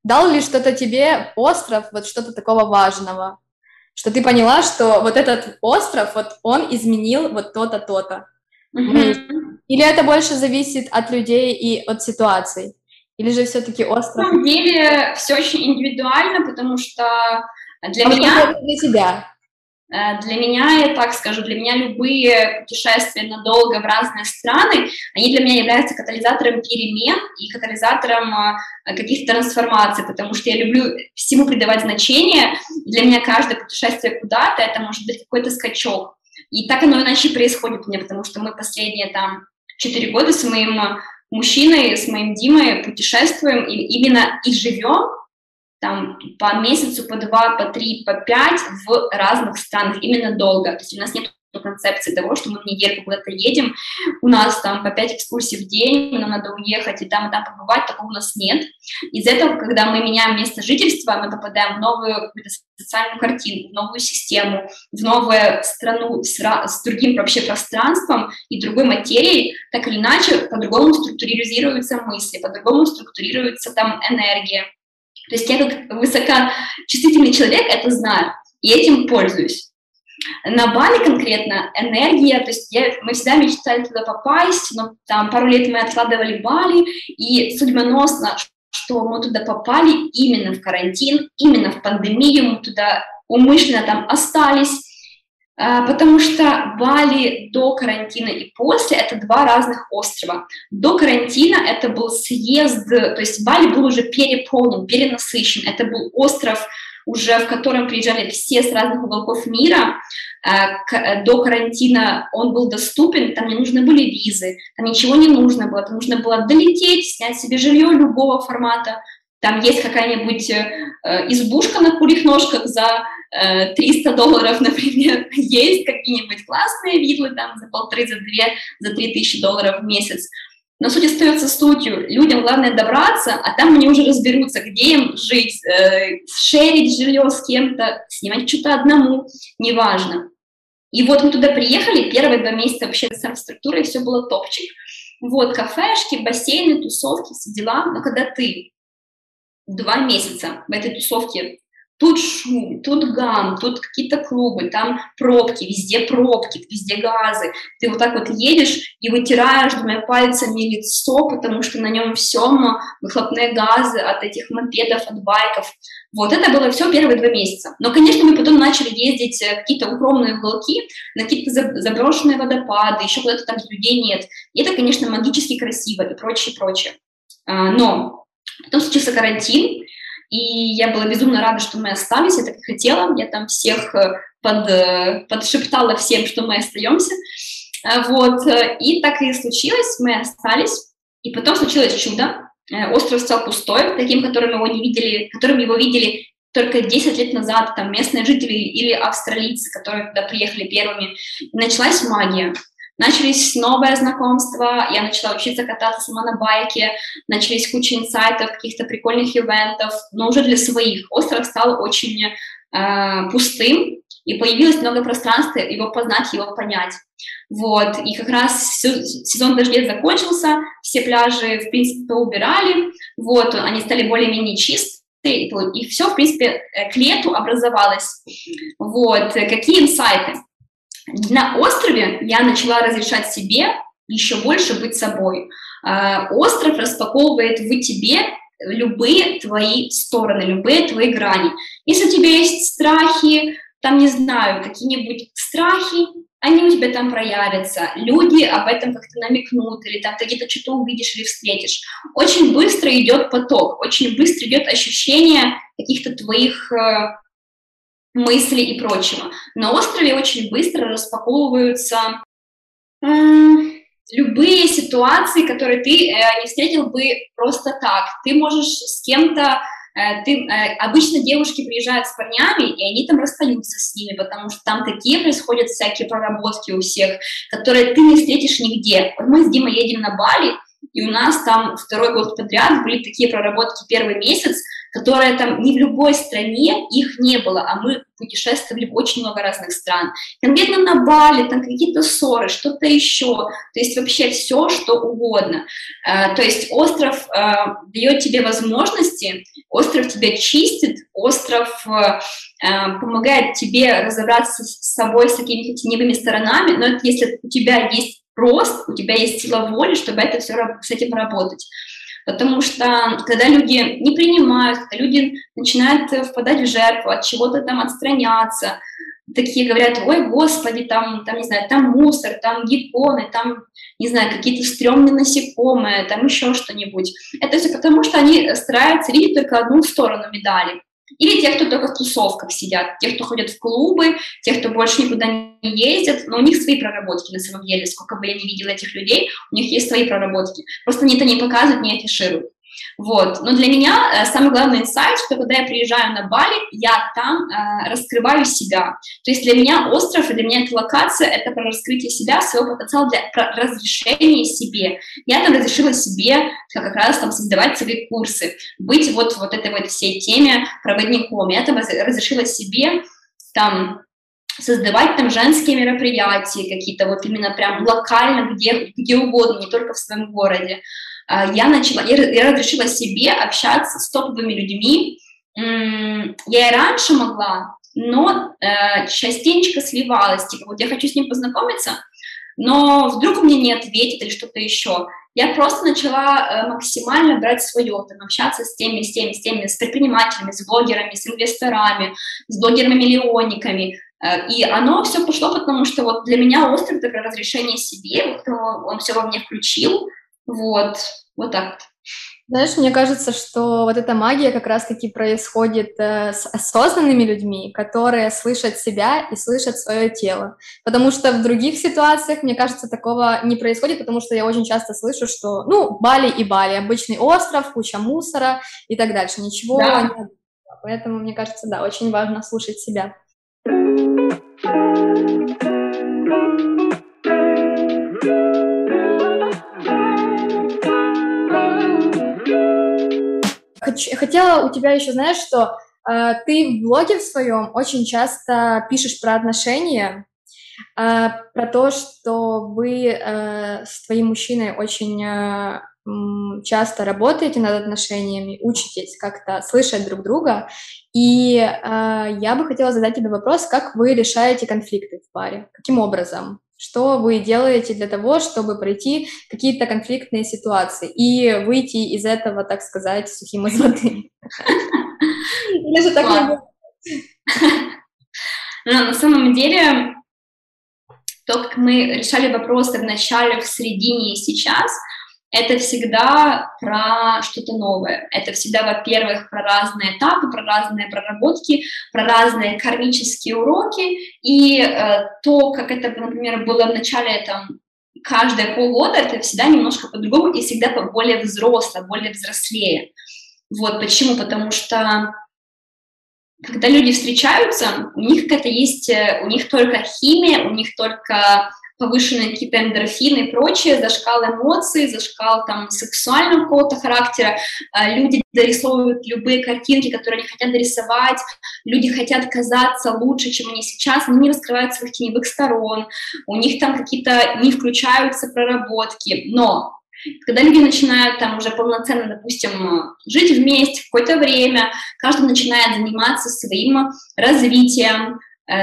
Дал ли что-то тебе остров, вот что-то такого важного? Что ты поняла, что вот этот остров, вот он изменил вот то-то, то-то? Mm-hmm. Или это больше зависит от людей и от ситуаций? Или же все-таки остров? На самом деле все очень индивидуально, потому что для а меня... Для тебя? Э, для меня, я так скажу, для меня любые путешествия надолго в разные страны, они для меня являются катализатором перемен и катализатором э, каких-то трансформаций, потому что я люблю всему придавать значение. Для меня каждое путешествие куда-то, это может быть какой-то скачок. И так оно иначе происходит у меня, потому что мы последние там четыре года с моим мужчиной, с моим Димой путешествуем и именно и живем там по месяцу, по два, по три, по пять в разных странах, именно долго. То есть у нас нет концепции того, что мы в недельку куда-то едем, у нас там по 5 экскурсий в день, нам надо уехать и там, и там побывать, такого у нас нет. Из этого, когда мы меняем место жительства, мы попадаем в новую социальную картину, в новую систему, в новую страну с, с другим вообще пространством и другой материей, так или иначе, по-другому структурируются мысли, по-другому структурируется там энергия. То есть я как высокочувствительный человек это знаю, и этим пользуюсь. На Бали конкретно энергия, то есть я, мы всегда мечтали туда попасть, но там пару лет мы откладывали Бали, и судьбоносно, что мы туда попали именно в карантин, именно в пандемию, мы туда умышленно там остались, а, потому что Бали до карантина и после — это два разных острова. До карантина это был съезд, то есть Бали был уже переполнен, перенасыщен, это был остров уже в котором приезжали все с разных уголков мира. Э, до карантина он был доступен, там не нужны были визы, там ничего не нужно было, там нужно было долететь, снять себе жилье любого формата, там есть какая-нибудь э, избушка на курьих ножках за э, 300 долларов, например, есть какие-нибудь классные виллы там за полторы, за две, за три тысячи долларов в месяц. Но суть остается сутью. Людям главное добраться, а там они уже разберутся, где им жить, э, шерить жилье с кем-то, снимать что-то одному, неважно. И вот мы туда приехали, первые два месяца вообще с инфраструктурой все было топчик. Вот, кафешки, бассейны, тусовки, все дела. Но когда ты два месяца в этой тусовке Тут шум, тут гам, тут какие-то клубы, там пробки, везде пробки, везде газы. Ты вот так вот едешь и вытираешь двумя пальцами лицо, потому что на нем все выхлопные газы от этих мопедов, от байков. Вот это было все первые два месяца. Но, конечно, мы потом начали ездить в какие-то укромные уголки, на какие-то заброшенные водопады, еще куда-то там людей нет. И это, конечно, магически красиво и прочее, прочее. А, но потом случился карантин, и я была безумно рада, что мы остались, я так и хотела, я там всех э, под, э, подшептала всем, что мы остаемся, э, вот, и так и случилось, мы остались, и потом случилось чудо, остров стал пустой, таким, которым его не видели, которым его видели только 10 лет назад там местные жители или австралийцы, которые туда приехали первыми, началась магия. Начались новые знакомства, я начала учиться кататься сама на байке, начались куча инсайтов, каких-то прикольных ивентов, но уже для своих. Остров стал очень э, пустым, и появилось много пространства его познать, его понять. Вот, и как раз сезон дождей закончился, все пляжи, в принципе, убирали, вот, они стали более-менее чистые, и все, в принципе, к лету образовалось. Вот, какие инсайты? На острове я начала разрешать себе еще больше быть собой. А, остров распаковывает в тебе любые твои стороны, любые твои грани. Если у тебя есть страхи, там, не знаю, какие-нибудь страхи, они у тебя там проявятся, люди об этом как-то намекнут, или там ты где-то что-то увидишь или встретишь. Очень быстро идет поток, очень быстро идет ощущение каких-то твоих э, мысли и прочего. На острове очень быстро распаковываются э, любые ситуации, которые ты э, не встретил бы просто так. Ты можешь с кем-то э, ты, э, обычно девушки приезжают с парнями, и они там расстаются с ними, потому что там такие происходят всякие проработки у всех, которые ты не встретишь нигде. Вот мы с Димой едем на Бали, и у нас там второй год подряд были такие проработки первый месяц, которые там ни в любой стране их не было, а мы путешествовали в очень много разных стран. Конкретно на Бали, там какие-то ссоры, что-то еще, то есть вообще все, что угодно. Э, то есть остров э, дает тебе возможности, остров тебя чистит, остров э, помогает тебе разобраться с собой, с какими-то теневыми сторонами, но это если у тебя есть рост, у тебя есть сила воли, чтобы это все с этим работать. Потому что когда люди не принимают, когда люди начинают впадать в жертву, от чего-то там отстраняться, такие говорят, ой, господи, там, там, не знаю, там мусор, там гекконы, там, не знаю, какие-то стрёмные насекомые, там еще что-нибудь. Это все потому, что они стараются видеть только одну сторону медали. Или те, кто только в тусовках сидят, те, кто ходят в клубы, те, кто больше никуда не ездят, но у них свои проработки на самом деле. Сколько бы я не видела этих людей, у них есть свои проработки. Просто они это не показывают, не афишируют. Вот. Но для меня э, самый главный инсайт, что когда я приезжаю на Бали, я там э, раскрываю себя. То есть для меня остров и для меня эта локация — это про раскрытие себя, своего потенциала для разрешения себе. Я там разрешила себе как раз там создавать свои курсы, быть вот, вот этой вот всей теме проводником. Я там разрешила себе там создавать там женские мероприятия какие-то, вот именно прям локально, где, где угодно, не только в своем городе. А, я начала, я, я разрешила себе общаться с топовыми людьми. Я и раньше могла, но э, частенько сливалась, типа, вот я хочу с ним познакомиться, но вдруг мне не ответит или что-то еще. Я просто начала э, максимально брать свое, там, общаться с теми, с теми, с теми, с предпринимателями, с блогерами, с инвесторами, с блогерами-миллионниками, э, и оно все пошло, потому что вот для меня остров — это разрешение себе, вот он все во мне включил, вот, вот так Знаешь, мне кажется, что вот эта магия как раз-таки происходит э, с осознанными людьми, которые слышат себя и слышат свое тело. Потому что в других ситуациях, мне кажется, такого не происходит, потому что я очень часто слышу, что, ну, Бали и Бали, обычный остров, куча мусора и так дальше. Ничего да. не Поэтому, мне кажется, да, очень важно слушать себя. Хотела у тебя еще, знаешь, что э, ты в блоге в своем очень часто пишешь про отношения, э, про то, что вы э, с твоим мужчиной очень э, часто работаете над отношениями, учитесь как-то слышать друг друга. И э, я бы хотела задать тебе вопрос, как вы решаете конфликты в паре? Каким образом? Что вы делаете для того, чтобы пройти какие-то конфликтные ситуации и выйти из этого, так сказать, сухим из воды? Так не ну, На самом деле, то, как мы решали вопросы в начале, в середине и сейчас, это всегда про что-то новое. Это всегда, во-первых, про разные этапы, про разные проработки, про разные кармические уроки. И э, то, как это, например, было в начале там, каждые полгода, это всегда немножко по-другому и всегда более взросло, более взрослее. Вот почему? Потому что когда люди встречаются, у них какая-то есть, э, у них только химия, у них только повышенные какие-то эндорфины и прочее, зашкал эмоций, зашкал там сексуального какого-то характера, а, люди дорисовывают любые картинки, которые они хотят дорисовать, люди хотят казаться лучше, чем они сейчас, они не раскрывают своих теневых сторон, у них там какие-то не включаются проработки, но когда люди начинают там уже полноценно, допустим, жить вместе какое-то время, каждый начинает заниматься своим развитием,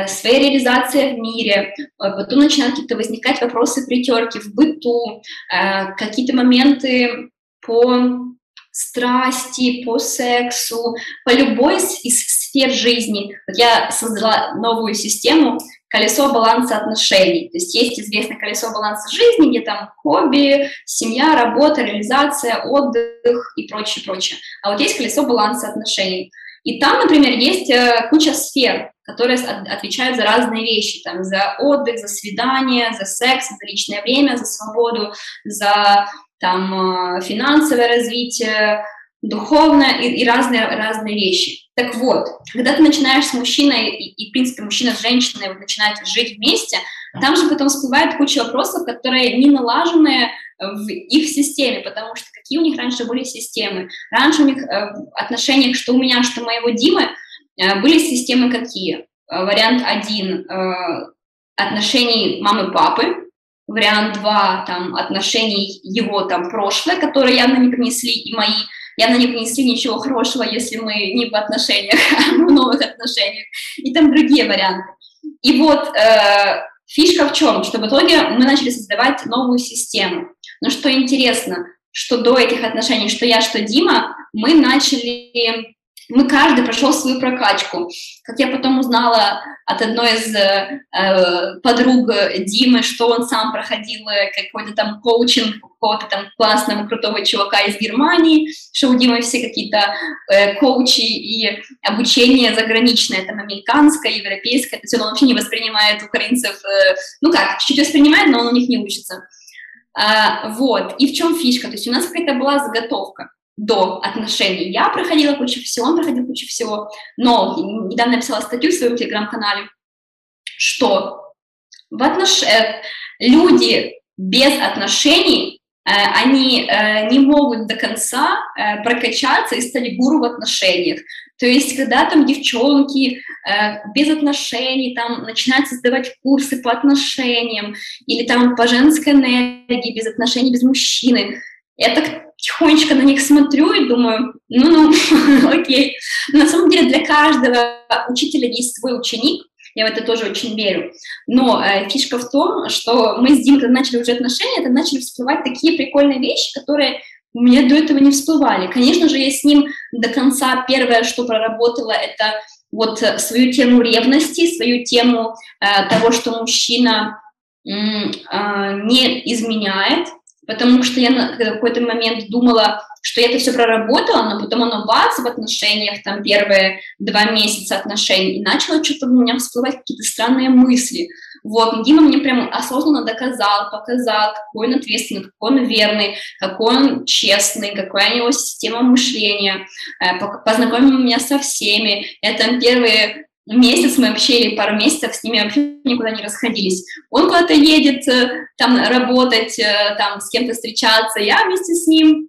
своей реализации в мире, э, потом начинают какие-то возникать вопросы притерки в быту, э, какие-то моменты по страсти, по сексу, по любой из сфер жизни. Я создала новую систему колесо баланса отношений. То есть есть известное колесо баланса жизни, где там хобби, семья, работа, реализация, отдых и прочее, прочее. А вот есть колесо баланса отношений. И там, например, есть куча сфер, которые отвечают за разные вещи, там, за отдых, за свидание, за секс, за личное время, за свободу, за там, э, финансовое развитие, духовное и, и разные, разные вещи. Так вот, когда ты начинаешь с мужчиной, и, и в принципе мужчина с женщиной вот, начинают жить вместе, там же потом всплывает куча вопросов, которые не налажены в их системе, потому что какие у них раньше были системы. Раньше у них э, в отношениях, что у меня, что у моего Димы, Э, были системы какие? Э, вариант один отношений мамы-папы, вариант два – там, отношений его там прошлое, которые явно не принесли, и мои явно не принесли ничего хорошего, если мы не в отношениях, а в новых отношениях, и там другие варианты. И вот э, фишка в чем? Что в итоге мы начали создавать новую систему. Но что интересно, что до этих отношений, что я, что Дима, мы начали мы каждый прошел свою прокачку. Как я потом узнала от одной из э, подруг Димы, что он сам проходил э, какой-то там коучинг какого-то там классного, крутого чувака из Германии, что у Димы все какие-то э, коучи и обучение заграничное, там, американское, европейское, то есть он вообще не воспринимает украинцев, э, ну как, чуть-чуть воспринимает, но он у них не учится. А, вот, и в чем фишка? То есть у нас какая-то была заготовка до отношений. Я проходила кучу всего, он проходил кучу всего, но недавно написала статью в своем телеграм-канале, что в отнош... Э, люди без отношений, э, они э, не могут до конца прокачаться и стать гуру в отношениях. То есть, когда там девчонки без отношений там начинают создавать курсы по отношениям или там по женской энергии, без отношений, без мужчины, это тихонечко на них смотрю и думаю, ну-ну, окей. На самом деле для каждого учителя есть свой ученик, я в это тоже очень верю. Но э, фишка в том, что мы с Димой, когда начали уже отношения, это начали всплывать такие прикольные вещи, которые у меня до этого не всплывали. Конечно же, я с ним до конца первое, что проработала, это вот свою тему ревности, свою тему э, того, что мужчина э, не изменяет, потому что я на какой-то момент думала, что я это все проработала, но потом оно бац в отношениях, там первые два месяца отношений, и начало что-то у меня всплывать какие-то странные мысли. Вот, Дима мне прям осознанно доказал, показал, какой он ответственный, какой он верный, какой он честный, какая у него система мышления, э, познакомил меня со всеми. Я там первые месяц мы вообще, или пару месяцев с ними вообще никуда не расходились. Он куда-то едет э, там работать, э, там с кем-то встречаться, я вместе с ним.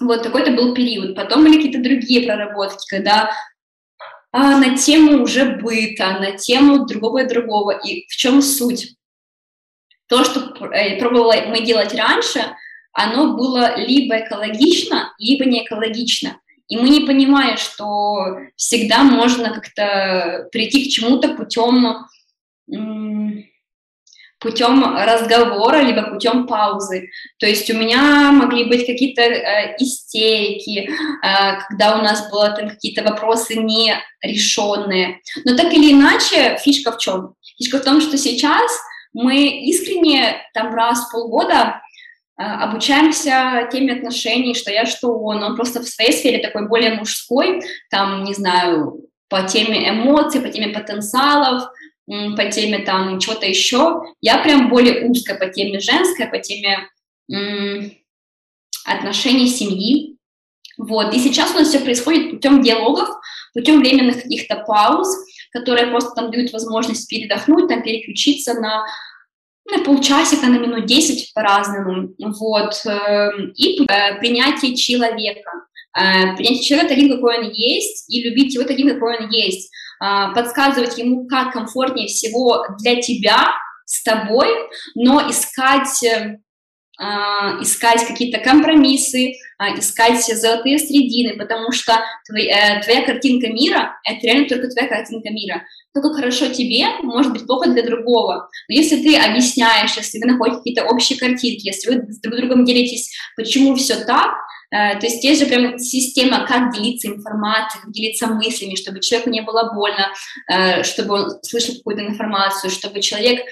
Вот такой-то был период. Потом были какие-то другие проработки, когда а, на тему уже быта, на тему другого и другого. И в чем суть? То, что э, пробовала мы делать раньше, оно было либо экологично, либо не экологично. И мы не понимаем, что всегда можно как-то прийти к чему-то путем, путем разговора, либо путем паузы. То есть у меня могли быть какие-то э, истерики, э, когда у нас были там какие-то вопросы нерешенные. Но так или иначе, фишка в чем? Фишка в том, что сейчас мы искренне там раз в полгода а, обучаемся теме отношений, что я, что он. Он просто в своей сфере такой более мужской, там, не знаю, по теме эмоций, по теме потенциалов, по теме там чего-то еще. Я прям более узкая по теме женской, по теме отношений семьи. Вот. И сейчас у нас все происходит путем диалогов, путем временных каких-то пауз, которые просто там дают возможность передохнуть, там переключиться на на полчасика, на минут 10 по-разному, вот, эм, и э, принятие человека. Э, принятие человека таким, какой он есть, и любить его таким, какой он есть. Э, подсказывать ему, как комфортнее всего для тебя, с тобой, но искать а, искать какие-то компромиссы, а, искать золотые средины, потому что твоя, э, твоя картинка мира — это реально только твоя картинка мира. То, как хорошо тебе, может быть плохо для другого. Но если ты объясняешь, если вы находите какие-то общие картинки, если вы с друг другом делитесь, почему все так, э, то есть есть же прям система, как делиться информацией, как делиться мыслями, чтобы человеку не было больно, э, чтобы он слышал какую-то информацию, чтобы человек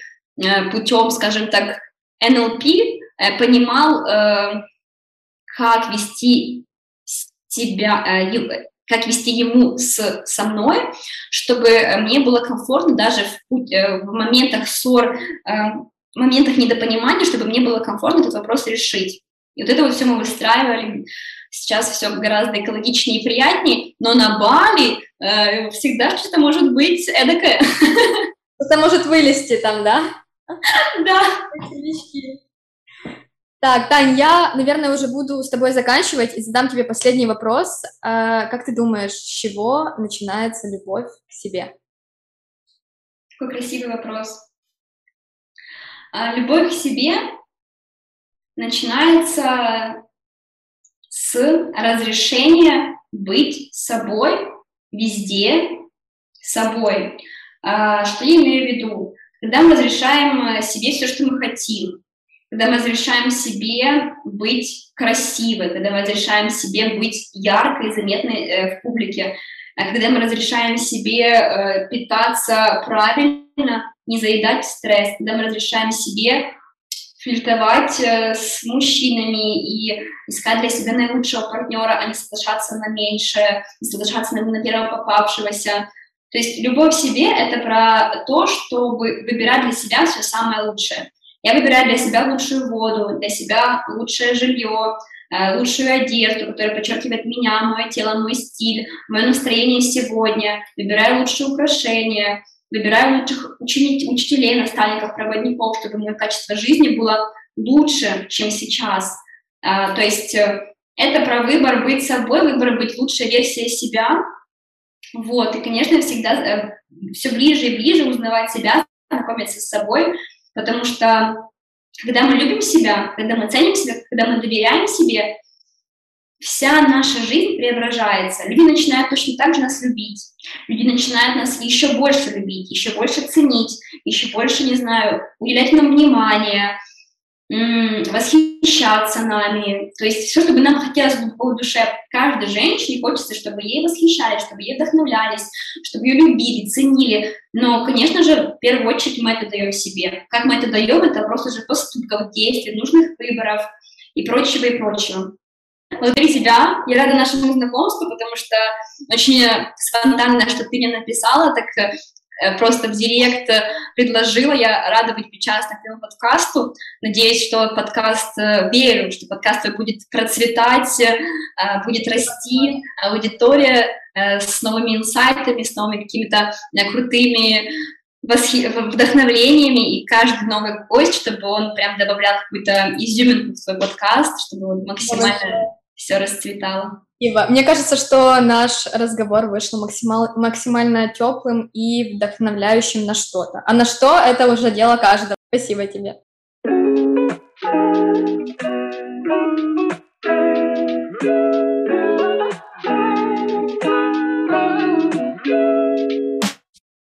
путем, скажем так, НЛП Э, понимал, э, как вести себя, э, как вести ему с, со мной, чтобы мне было комфортно даже в, в моментах ссор, в моментах недопонимания, чтобы мне было комфортно этот вопрос решить. И вот это вот все мы выстраивали. Сейчас все гораздо экологичнее и приятнее, но на Бали э, всегда что-то может быть эдакое. Это может вылезти там, да? Да. Так, Тань, я, наверное, уже буду с тобой заканчивать и задам тебе последний вопрос. А, как ты думаешь, с чего начинается любовь к себе? Какой красивый вопрос. А, любовь к себе начинается с разрешения быть собой везде собой. А, что я имею в виду? Когда мы разрешаем себе все, что мы хотим, когда мы разрешаем себе быть красивой, когда мы разрешаем себе быть яркой и заметной э, в публике, а когда мы разрешаем себе э, питаться правильно, не заедать стресс, когда мы разрешаем себе флиртовать э, с мужчинами и искать для себя наилучшего партнера, а не соглашаться на меньшее, не соглашаться на, первого попавшегося. То есть любовь к себе — это про то, чтобы выбирать для себя все самое лучшее. Я выбираю для себя лучшую воду, для себя лучшее жилье, э, лучшую одежду, которая подчеркивает меня, мое тело, мой стиль, мое настроение сегодня, выбираю лучшие украшения, выбираю лучших учеников, учителей, наставников, проводников, чтобы мое качество жизни было лучше, чем сейчас. А, то есть э, это про выбор быть собой, выбор быть лучшей версией себя. Вот, и, конечно, всегда э, все ближе и ближе узнавать себя, знакомиться с собой, Потому что когда мы любим себя, когда мы ценим себя, когда мы доверяем себе, вся наша жизнь преображается. Люди начинают точно так же нас любить. Люди начинают нас еще больше любить, еще больше ценить, еще больше, не знаю, уделять нам внимание, восхищаться нами. То есть все, что бы нам хотелось глубоко в душе каждой женщине, хочется, чтобы ей восхищались, чтобы ей вдохновлялись, чтобы ее любили, ценили. Но, конечно же, в первую очередь мы это даем себе. Как мы это даем, это просто же поступков, действий, нужных выборов. и прочего, и прочего. Внутри тебя я рада нашему знакомству, потому что очень спонтанно, что ты мне написала, так Э, просто в директ э, предложила. Я рада быть причастна к этому подкасту. Надеюсь, что подкаст, э, верю, что подкаст будет процветать, будет расти, аудитория с новыми инсайтами, с новыми какими-то крутыми вдохновлениями, и каждый новый гость, чтобы он прям добавлял какую-то изюминку в свой подкаст, чтобы он максимально все расцветало. Ива, мне кажется, что наш разговор вышел максимал, максимально теплым и вдохновляющим на что-то. А на что это уже дело каждого. Спасибо тебе.